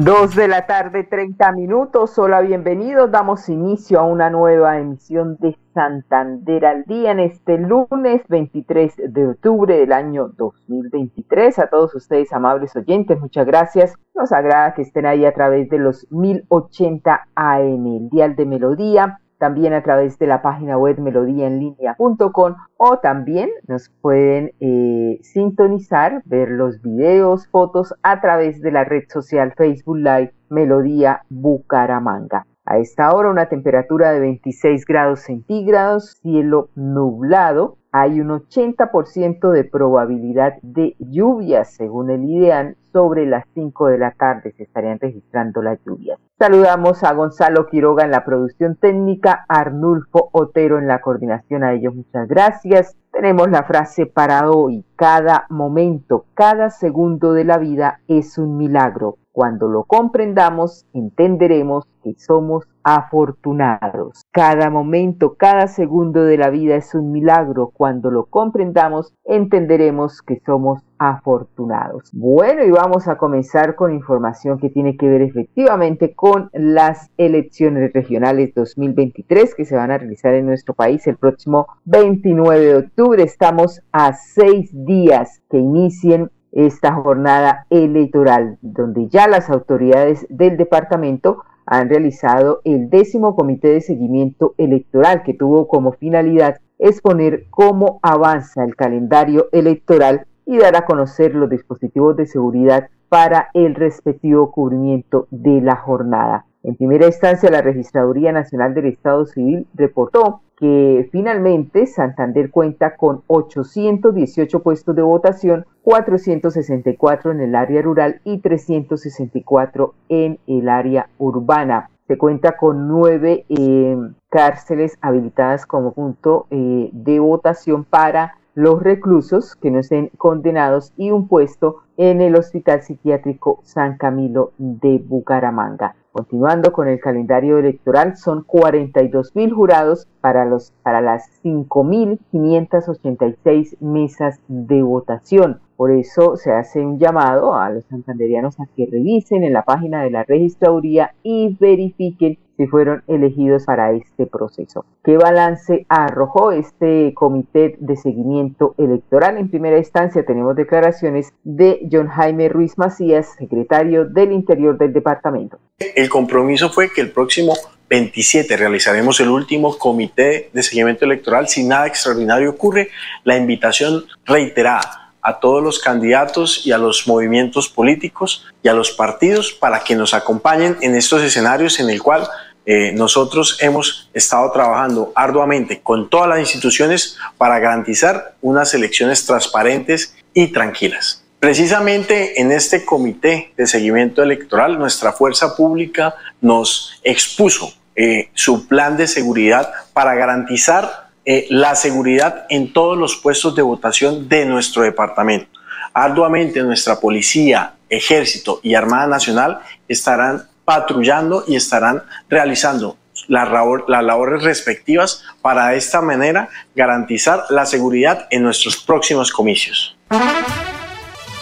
Dos de la tarde, 30 minutos. Hola, bienvenidos. Damos inicio a una nueva emisión de Santander al día en este lunes 23 de octubre del año 2023. A todos ustedes, amables oyentes, muchas gracias. Nos agrada que estén ahí a través de los 1080 AM, el dial de melodía también a través de la página web melodíaenlínea.com o también nos pueden eh, sintonizar, ver los videos, fotos a través de la red social Facebook Live Melodía Bucaramanga. A esta hora una temperatura de 26 grados centígrados, cielo nublado, hay un 80% de probabilidad de lluvias según el IDEAN sobre las 5 de la tarde se estarían registrando las lluvias. Saludamos a Gonzalo Quiroga en la producción técnica, Arnulfo Otero en la coordinación. A ellos muchas gracias. Tenemos la frase para hoy. Cada momento, cada segundo de la vida es un milagro. Cuando lo comprendamos, entenderemos que somos afortunados. Cada momento, cada segundo de la vida es un milagro. Cuando lo comprendamos, entenderemos que somos afortunados. Bueno, y vamos a comenzar con información que tiene que ver efectivamente con las elecciones regionales 2023 que se van a realizar en nuestro país el próximo 29 de octubre. Estamos a seis días que inicien esta jornada electoral, donde ya las autoridades del departamento han realizado el décimo comité de seguimiento electoral que tuvo como finalidad exponer cómo avanza el calendario electoral y dar a conocer los dispositivos de seguridad para el respectivo cubrimiento de la jornada. En primera instancia, la Registraduría Nacional del Estado Civil reportó que finalmente Santander cuenta con 818 puestos de votación, 464 en el área rural y 364 en el área urbana. Se cuenta con nueve eh, cárceles habilitadas como punto eh, de votación para los reclusos que no estén condenados y un puesto en el Hospital Psiquiátrico San Camilo de Bucaramanga. Continuando con el calendario electoral, son 42 mil jurados para, los, para las 5.586 mesas de votación. Por eso se hace un llamado a los santanderianos a que revisen en la página de la registraduría y verifiquen si fueron elegidos para este proceso. ¿Qué balance arrojó este comité de seguimiento electoral? En primera instancia tenemos declaraciones de John Jaime Ruiz Macías, secretario del Interior del departamento. El compromiso fue que el próximo 27 realizaremos el último comité de seguimiento electoral. Si nada extraordinario ocurre, la invitación reiterada a todos los candidatos y a los movimientos políticos y a los partidos para que nos acompañen en estos escenarios en el cual eh, nosotros hemos estado trabajando arduamente con todas las instituciones para garantizar unas elecciones transparentes y tranquilas. Precisamente en este comité de seguimiento electoral, nuestra fuerza pública nos expuso eh, su plan de seguridad para garantizar eh, la seguridad en todos los puestos de votación de nuestro departamento. Arduamente nuestra policía, ejército y Armada Nacional estarán patrullando y estarán realizando las, labores respectivas para de esta manera garantizar la seguridad en nuestros próximos comicios.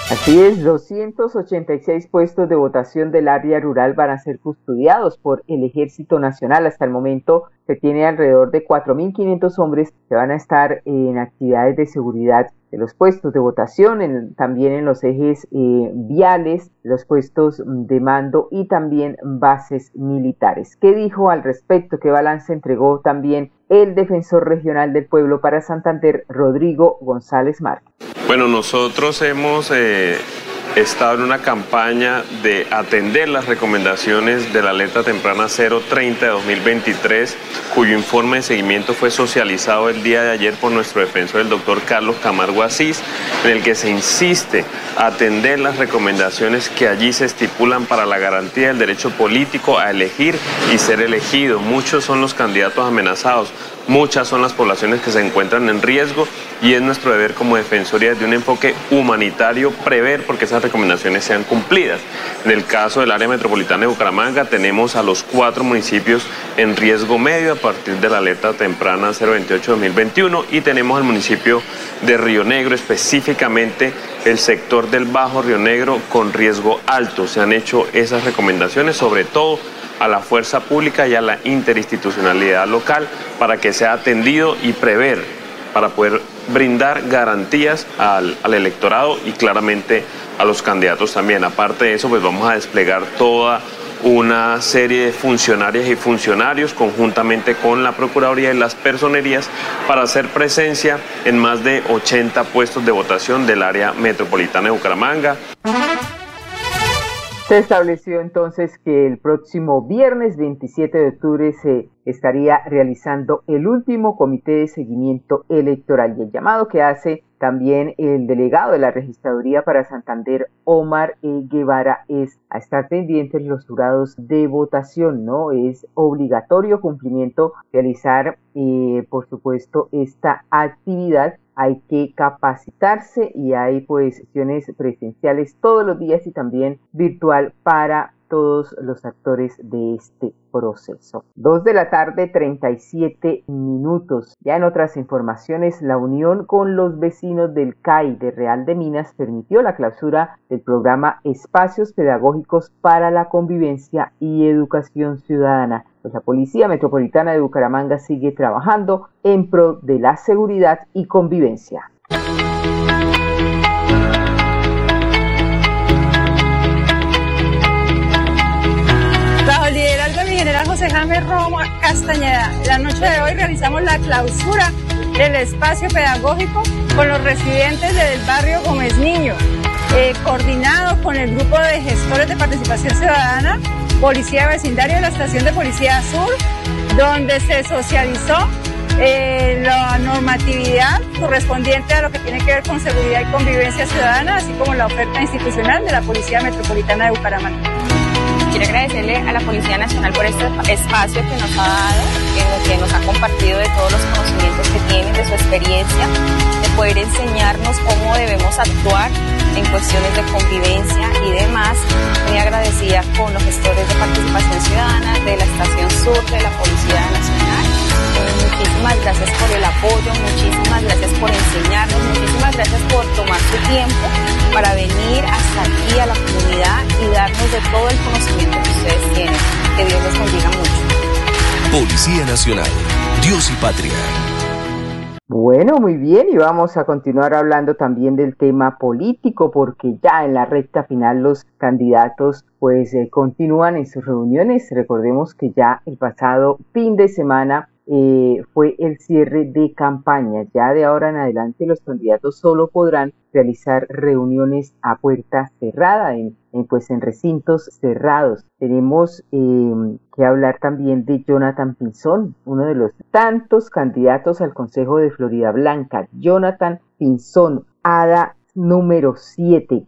Así es, 286 puestos de votación del área rural van a ser custodiados por el Ejército Nacional. Hasta el momento se tiene alrededor de 4.500 hombres que van a estar en actividades de seguridad de los puestos de votación, también en los ejes eh, viales, los puestos de mando y también bases militares. ¿Qué dijo al respecto? ¿Qué balance entregó también el defensor regional del pueblo para Santander, Rodrigo González Márquez? Bueno, nosotros hemos... Eh, estado en una campaña de atender las recomendaciones de la alerta temprana 030 de 2023, cuyo informe de seguimiento fue socializado el día de ayer por nuestro defensor, el doctor Carlos Camargo Asís, en el que se insiste a atender las recomendaciones que allí se estipulan para la garantía del derecho político a elegir y ser elegido. Muchos son los candidatos amenazados. Muchas son las poblaciones que se encuentran en riesgo y es nuestro deber como defensoría desde un enfoque humanitario prever porque esas recomendaciones sean cumplidas. En el caso del área metropolitana de Bucaramanga tenemos a los cuatro municipios en riesgo medio a partir de la alerta temprana 028-2021 y tenemos el municipio de Río Negro, específicamente el sector del Bajo Río Negro con riesgo alto. Se han hecho esas recomendaciones, sobre todo a la fuerza pública y a la interinstitucionalidad local para que sea atendido y prever, para poder brindar garantías al, al electorado y claramente a los candidatos también. Aparte de eso, pues vamos a desplegar toda una serie de funcionarias y funcionarios conjuntamente con la Procuraduría y las personerías para hacer presencia en más de 80 puestos de votación del área metropolitana de Bucaramanga. Se estableció entonces que el próximo viernes 27 de octubre se estaría realizando el último comité de seguimiento electoral y el llamado que hace también el delegado de la registraduría para Santander, Omar e. Guevara, es a estar pendientes los jurados de votación, ¿no? Es obligatorio cumplimiento realizar, eh, por supuesto, esta actividad hay que capacitarse y hay pues sesiones presenciales todos los días y también virtual para todos los actores de este proceso. Dos de la tarde, 37 minutos. Ya en otras informaciones, la unión con los vecinos del CAI de Real de Minas permitió la clausura del programa Espacios Pedagógicos para la Convivencia y Educación Ciudadana. Pues la Policía Metropolitana de Bucaramanga sigue trabajando en pro de la seguridad y convivencia. Romo Castañeda. La noche de hoy realizamos la clausura del espacio pedagógico con los residentes del barrio Gómez Niño, eh, coordinado con el grupo de gestores de participación ciudadana, Policía Vecindario de la Estación de Policía Sur, donde se socializó eh, la normatividad correspondiente a lo que tiene que ver con seguridad y convivencia ciudadana, así como la oferta institucional de la Policía Metropolitana de Bucaramanga. Quiero agradecerle a la Policía Nacional por este espacio que nos ha dado, en lo que nos ha compartido de todos los conocimientos que tienen, de su experiencia, de poder enseñarnos cómo debemos actuar en cuestiones de convivencia y demás. Muy agradecida con los gestores de participación ciudadana de la Estación Sur de la Policía Nacional. Muchísimas gracias por el apoyo, muchísimas gracias por enseñarnos, muchísimas gracias por tomar su tiempo para venir hasta aquí a la comunidad y darnos de todo el conocimiento que ustedes tienen. Que Dios los bendiga mucho. Policía Nacional, Dios y Patria. Bueno, muy bien, y vamos a continuar hablando también del tema político, porque ya en la recta final los candidatos pues eh, continúan en sus reuniones. Recordemos que ya el pasado fin de semana eh, fue el cierre de campaña. Ya de ahora en adelante los candidatos solo podrán realizar reuniones a puerta cerrada, en, pues en recintos cerrados. Tenemos em, que hablar también de Jonathan Pinzón, uno de los tantos candidatos al Consejo de Florida Blanca. Jonathan Pinzón, ADA número 7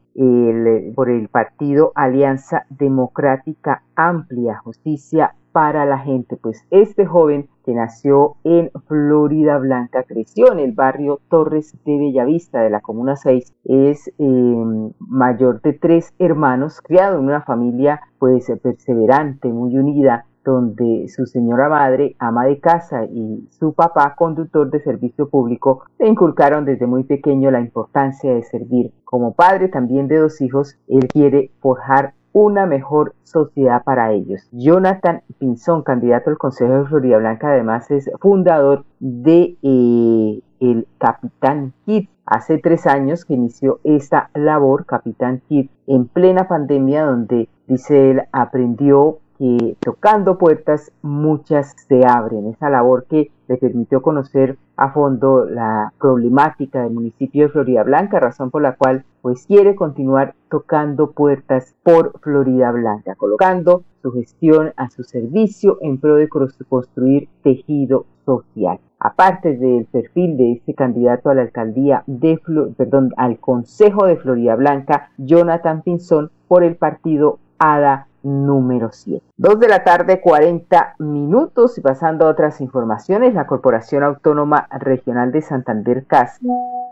por el partido Alianza Democrática Amplia, Justicia para la gente. Pues este joven que nació en Florida Blanca, creció en el barrio Torres de Bellavista de la Comuna 6, es em, mayor de tres hermanos, criado en una familia pues perseverante, muy unida, donde su señora madre, ama de casa, y su papá, conductor de servicio público, le inculcaron desde muy pequeño la importancia de servir. Como padre también de dos hijos, él quiere forjar una mejor sociedad para ellos. Jonathan Pinzón, candidato al Consejo de Florida Blanca, además es fundador de eh, el Capitán Kit. Hace tres años que inició esta labor, Capitán Kit, en plena pandemia, donde dice él aprendió que tocando puertas muchas se abren. Esa labor que le permitió conocer a fondo la problemática del municipio de Florida Blanca, razón por la cual pues quiere continuar tocando puertas por Florida Blanca, colocando su gestión a su servicio en pro de construir tejido social. Aparte del perfil de este candidato a la alcaldía de perdón, al Consejo de Florida Blanca, Jonathan Pinzón por el partido ADA número 7. Dos de la tarde, 40 minutos y pasando a otras informaciones, la Corporación Autónoma Regional de Santander CAS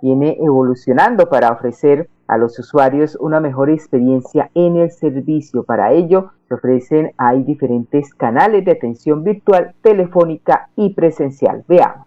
viene evolucionando para ofrecer a los usuarios una mejor experiencia en el servicio. Para ello, se ofrecen, hay diferentes canales de atención virtual, telefónica y presencial. Veamos.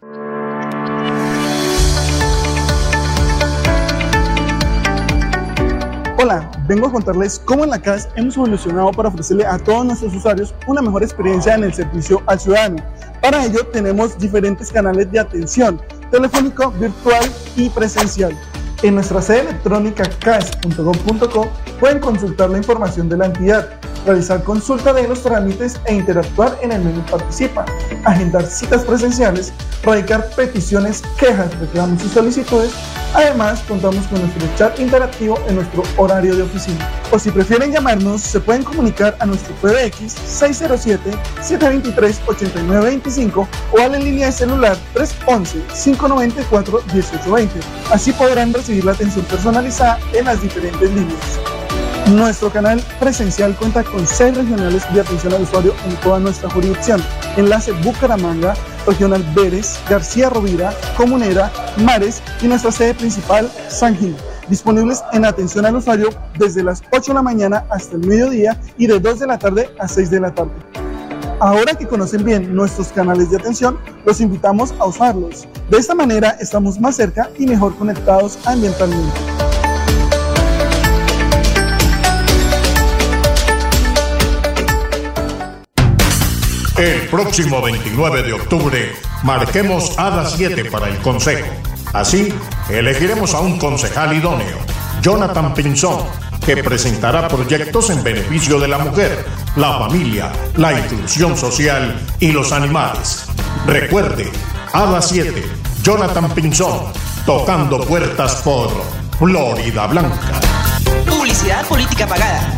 Hola, vengo a contarles cómo en la CAS hemos evolucionado para ofrecerle a todos nuestros usuarios una mejor experiencia en el servicio al ciudadano. Para ello tenemos diferentes canales de atención, telefónico, virtual y presencial. En nuestra sede electrónica cas.gov.co pueden consultar la información de la entidad, realizar consulta de los trámites e interactuar en el menú Participa, agendar citas presenciales, radicar peticiones, quejas, reclamos y solicitudes. Además, contamos con nuestro chat interactivo en nuestro horario de oficina. O si prefieren llamarnos, se pueden comunicar a nuestro PBX 607-723-8925 o a la línea de celular 311-594-1820. Así podrán recibir la atención personalizada en las diferentes líneas. Nuestro canal presencial cuenta con seis regionales de atención al usuario en toda nuestra jurisdicción. Enlace Bucaramanga, Regional Vélez, García Rovira, Comunera, Mares y nuestra sede principal, San Gil. Disponibles en atención al usuario desde las 8 de la mañana hasta el mediodía y de 2 de la tarde a 6 de la tarde. Ahora que conocen bien nuestros canales de atención, los invitamos a usarlos. De esta manera estamos más cerca y mejor conectados ambientalmente. El próximo 29 de octubre marquemos a las 7 para el Consejo. Así, elegiremos a un concejal idóneo, Jonathan Pinzón, que presentará proyectos en beneficio de la mujer, la familia, la inclusión social y los animales. Recuerde, a las 7, Jonathan Pinzón, tocando puertas por Florida Blanca. Publicidad política pagada.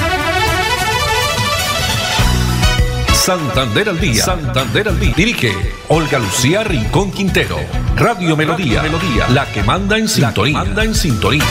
Santander al día. Santander al día. Dirige Olga Lucía Rincón Quintero. Radio Melodía. Melodía. La que manda en sintonía. manda en sintonía.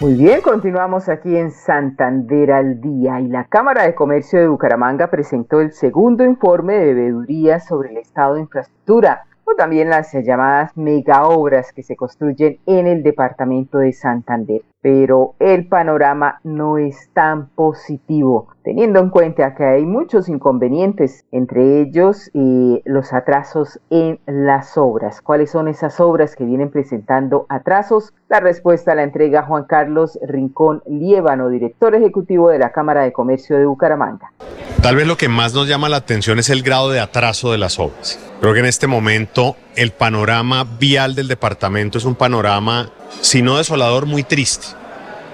Muy bien, continuamos aquí en Santander al día y la Cámara de Comercio de Bucaramanga presentó el segundo informe de bebeduría sobre el estado de infraestructura o también las llamadas mega obras que se construyen en el departamento de Santander. Pero el panorama no es tan positivo, teniendo en cuenta que hay muchos inconvenientes, entre ellos eh, los atrasos en las obras. ¿Cuáles son esas obras que vienen presentando atrasos? La respuesta la entrega Juan Carlos Rincón Liévano, director ejecutivo de la Cámara de Comercio de Bucaramanga. Tal vez lo que más nos llama la atención es el grado de atraso de las obras. Creo que en este momento el panorama vial del departamento es un panorama, si no desolador, muy triste.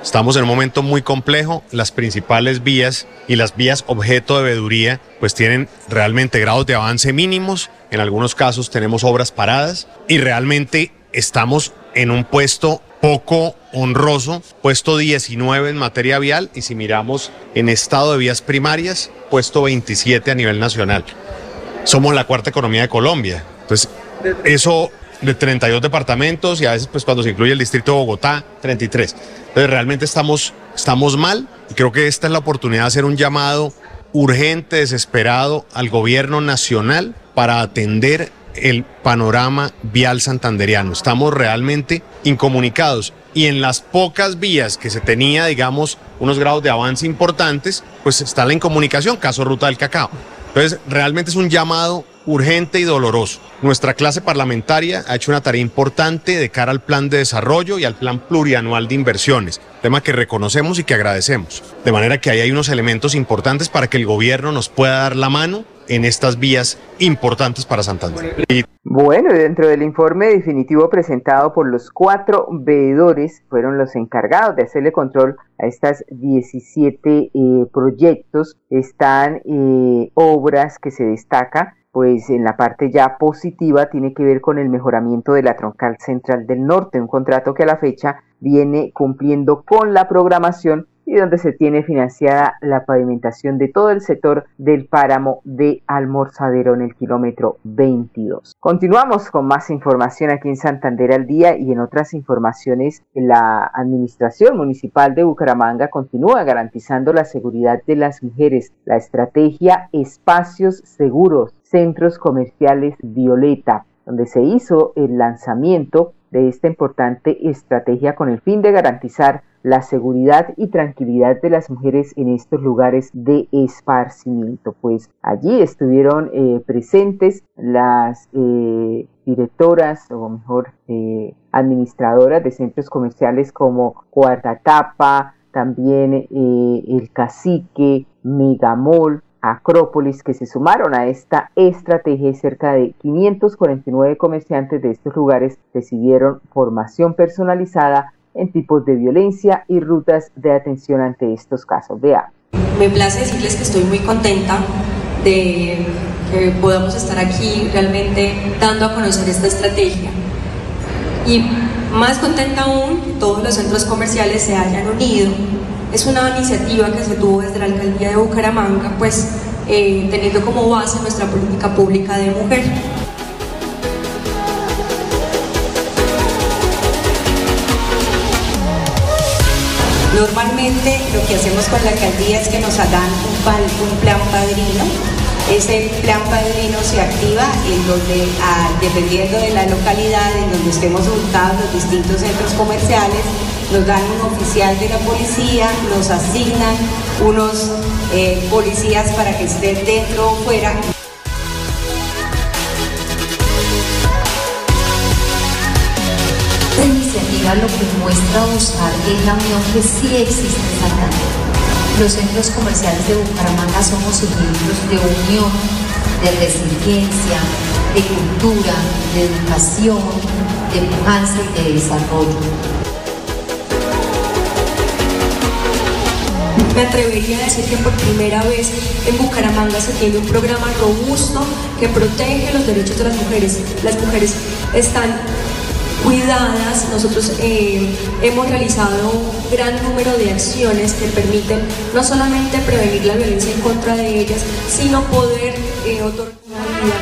Estamos en un momento muy complejo, las principales vías y las vías objeto de veeduría pues tienen realmente grados de avance mínimos, en algunos casos tenemos obras paradas y realmente estamos en un puesto poco honroso, puesto 19 en materia vial y si miramos en estado de vías primarias, puesto 27 a nivel nacional. Somos la cuarta economía de Colombia. Entonces, eso de 32 departamentos y a veces pues cuando se incluye el distrito de Bogotá, 33. Entonces realmente estamos, estamos mal y creo que esta es la oportunidad de hacer un llamado urgente, desesperado al gobierno nacional para atender el panorama vial santanderiano. Estamos realmente incomunicados y en las pocas vías que se tenía, digamos, unos grados de avance importantes, pues está la incomunicación, caso Ruta del Cacao. Entonces, realmente es un llamado urgente y doloroso. Nuestra clase parlamentaria ha hecho una tarea importante de cara al plan de desarrollo y al plan plurianual de inversiones, tema que reconocemos y que agradecemos. De manera que ahí hay unos elementos importantes para que el gobierno nos pueda dar la mano en estas vías importantes para Santander. Bueno, dentro del informe definitivo presentado por los cuatro veedores, fueron los encargados de hacerle control a estas 17 eh, proyectos, están eh, obras que se destacan pues en la parte ya positiva tiene que ver con el mejoramiento de la troncal central del norte, un contrato que a la fecha viene cumpliendo con la programación y donde se tiene financiada la pavimentación de todo el sector del páramo de Almorzadero en el kilómetro 22. Continuamos con más información aquí en Santander al día y en otras informaciones la Administración Municipal de Bucaramanga continúa garantizando la seguridad de las mujeres. La estrategia Espacios Seguros, Centros Comerciales Violeta, donde se hizo el lanzamiento de esta importante estrategia con el fin de garantizar la seguridad y tranquilidad de las mujeres en estos lugares de esparcimiento. Pues allí estuvieron eh, presentes las eh, directoras o mejor eh, administradoras de centros comerciales como Cuarta Tapa, también el Cacique, Megamol, Acrópolis que se sumaron a esta estrategia y cerca de 549 comerciantes de estos lugares recibieron formación personalizada en tipos de violencia y rutas de atención ante estos casos. Vea. Me place decirles que estoy muy contenta de que podamos estar aquí realmente dando a conocer esta estrategia. Y más contenta aún que todos los centros comerciales se hayan unido es una iniciativa que se tuvo desde la alcaldía de Bucaramanga, pues eh, teniendo como base nuestra política pública de mujer. Normalmente lo que hacemos con la alcaldía es que nos hagan un, plan padrino. Ese plan padrino se activa en donde, ah, dependiendo de la localidad en donde estemos ubicados los distintos centros comerciales, nos dan un oficial de la policía, nos asignan unos eh, policías para que estén dentro o fuera. Lo que muestra buscar es la unión que sí existe en Santander. Los centros comerciales de Bucaramanga somos ejemplos de unión, de resiliencia, de cultura, de educación, de pujanza y de desarrollo. Me atrevería a decir que por primera vez en Bucaramanga se tiene un programa robusto que protege los derechos de las mujeres. Las mujeres están cuidadas. Nosotros eh, hemos realizado un gran número de acciones que permiten no solamente prevenir la violencia en contra de ellas, sino poder eh, otorgar una vida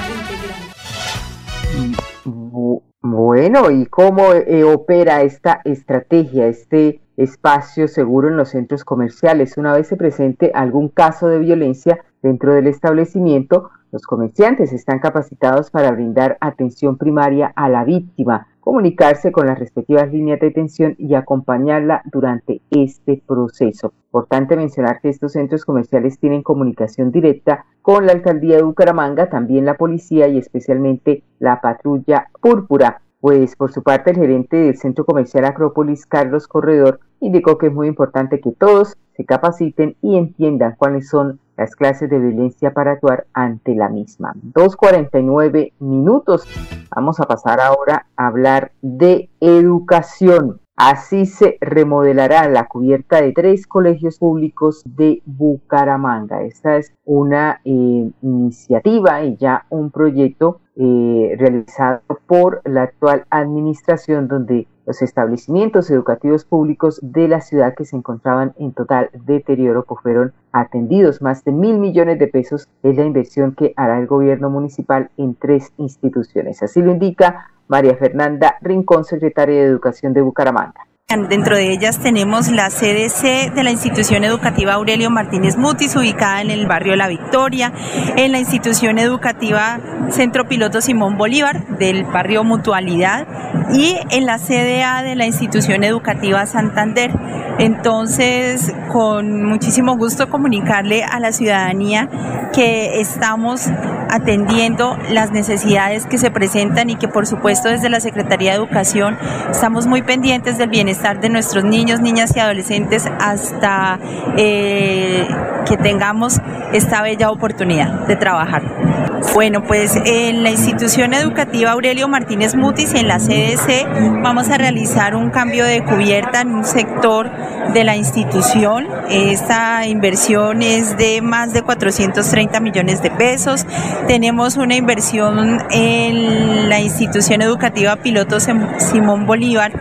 integral. Bueno, ¿y cómo eh, opera esta estrategia, este espacio seguro en los centros comerciales. Una vez se presente algún caso de violencia dentro del establecimiento, los comerciantes están capacitados para brindar atención primaria a la víctima, comunicarse con las respectivas líneas de atención y acompañarla durante este proceso. Importante mencionar que estos centros comerciales tienen comunicación directa con la alcaldía de Bucaramanga, también la policía y especialmente la patrulla púrpura pues por su parte el gerente del Centro Comercial Acrópolis, Carlos Corredor, indicó que es muy importante que todos se capaciten y entiendan cuáles son las clases de violencia para actuar ante la misma. 2.49 minutos. Vamos a pasar ahora a hablar de educación. Así se remodelará la cubierta de tres colegios públicos de Bucaramanga. Esta es una eh, iniciativa y ya un proyecto eh, realizado por la actual administración donde los establecimientos educativos públicos de la ciudad que se encontraban en total deterioro fueron atendidos. Más de mil millones de pesos es la inversión que hará el gobierno municipal en tres instituciones. Así lo indica María Fernanda Rincón, secretaria de Educación de Bucaramanga. Dentro de ellas tenemos la CDC de la institución educativa Aurelio Martínez Mutis, ubicada en el barrio La Victoria, en la institución educativa Centro Piloto Simón Bolívar del barrio Mutualidad y en la CDA de la institución educativa Santander. Entonces, con muchísimo gusto comunicarle a la ciudadanía que estamos atendiendo las necesidades que se presentan y que por supuesto desde la Secretaría de Educación estamos muy pendientes del bienestar de nuestros niños, niñas y adolescentes hasta eh, que tengamos esta bella oportunidad de trabajar. Bueno, pues en la institución educativa Aurelio Martínez Mutis, en la CDC, vamos a realizar un cambio de cubierta en un sector de la institución. Esta inversión es de más de 430 millones de pesos. Tenemos una inversión en la institución educativa Piloto Simón Bolívar,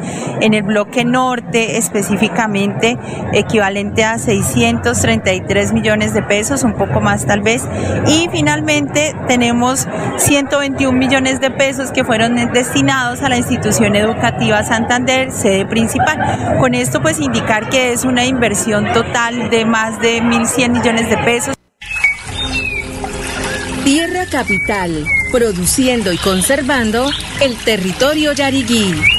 en el bloque norte específicamente, equivalente a 633 millones de pesos, un poco más tal vez. Y finalmente tenemos 121 millones de pesos que fueron destinados a la institución educativa Santander, sede principal. Con esto pues indicar que es una inversión total de más de 1.100 millones de pesos. Tierra Capital, produciendo y conservando el territorio yariguí.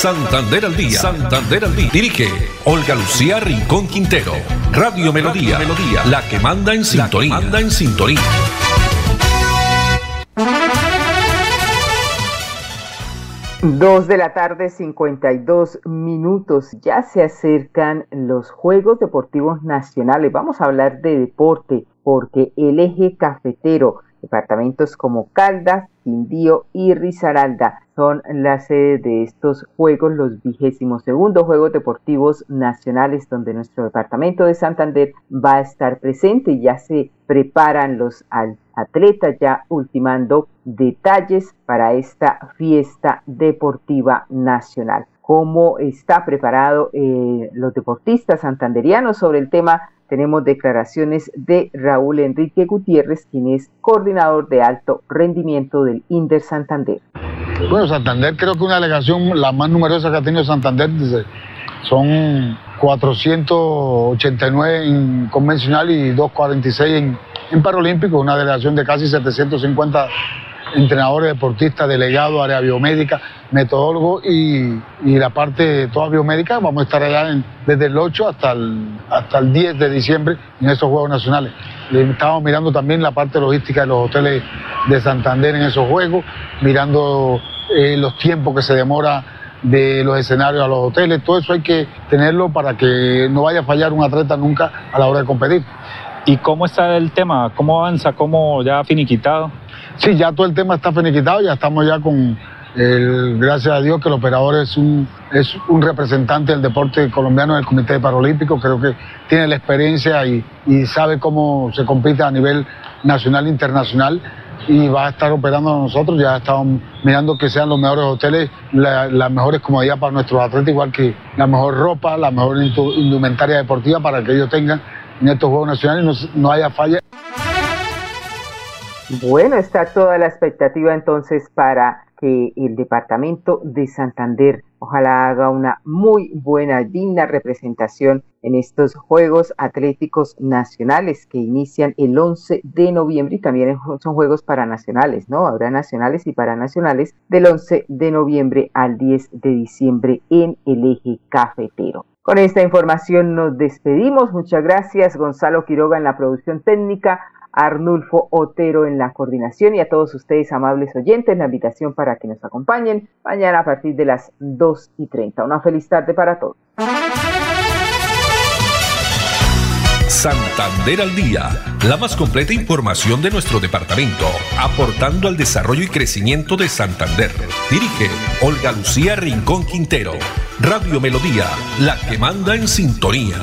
Santander al día. Santander al día. Dirige Olga Lucía Rincón Quintero. Radio Melodía. Melodía. La que manda en sintonía. manda en sintonía. Dos de la tarde, 52 minutos. Ya se acercan los Juegos Deportivos Nacionales. Vamos a hablar de deporte porque el eje cafetero Departamentos como Caldas, Quindío y Risaralda son la sede de estos Juegos, los vigésimos segundos Juegos Deportivos Nacionales, donde nuestro departamento de Santander va a estar presente ya se preparan los atletas, ya ultimando detalles para esta fiesta deportiva nacional. ¿Cómo está preparado eh, los deportistas santanderianos sobre el tema? Tenemos declaraciones de Raúl Enrique Gutiérrez, quien es coordinador de alto rendimiento del INDER Santander. Bueno, Santander creo que una delegación la más numerosa que ha tenido Santander son 489 en convencional y 246 en, en paralímpico, una delegación de casi 750 entrenadores, deportistas, delegados, área biomédica, metodólogos y, la parte toda biomédica. Vamos a estar allá desde el 8 hasta el, hasta el 10 de diciembre en esos Juegos Nacionales. Estamos mirando también la parte logística de los hoteles de Santander en esos Juegos, mirando eh, los tiempos que se demora de los escenarios a los hoteles, todo eso hay que tenerlo para que no vaya a fallar un atleta nunca a la hora de competir. ¿Y cómo está el tema? ¿Cómo avanza? ¿Cómo ya ha finiquitado? Sí, ya todo el tema está finiquitado, ya estamos ya con, el, gracias a Dios que el operador es un, es un representante del deporte colombiano del Comité Paralímpico, creo que tiene la experiencia y, sabe cómo se compite a nivel nacional e internacional y va a estar operando a nosotros, ya estamos mirando que sean los mejores hoteles, las mejores comodidades para nuestros atletas, igual que la mejor ropa, la mejor indumentaria deportiva para que ellos tengan en estos Juegos Nacionales no, no haya falla. Bueno, está toda la expectativa entonces para que el departamento de Santander ojalá haga una muy buena, digna representación en estos Juegos Atléticos Nacionales que inician el 11 de noviembre y también son Juegos Paranacionales, ¿no? Habrá nacionales y paranacionales del 11 de noviembre al 10 de diciembre en el eje cafetero. Con esta información nos despedimos. Muchas gracias Gonzalo Quiroga en la producción técnica. Arnulfo Otero en la coordinación y a todos ustedes, amables oyentes, la invitación para que nos acompañen mañana a partir de las 2 y 30. Una feliz tarde para todos. Santander al día, la más completa información de nuestro departamento, aportando al desarrollo y crecimiento de Santander. Dirige Olga Lucía Rincón Quintero. Radio Melodía, la que manda en sintonía.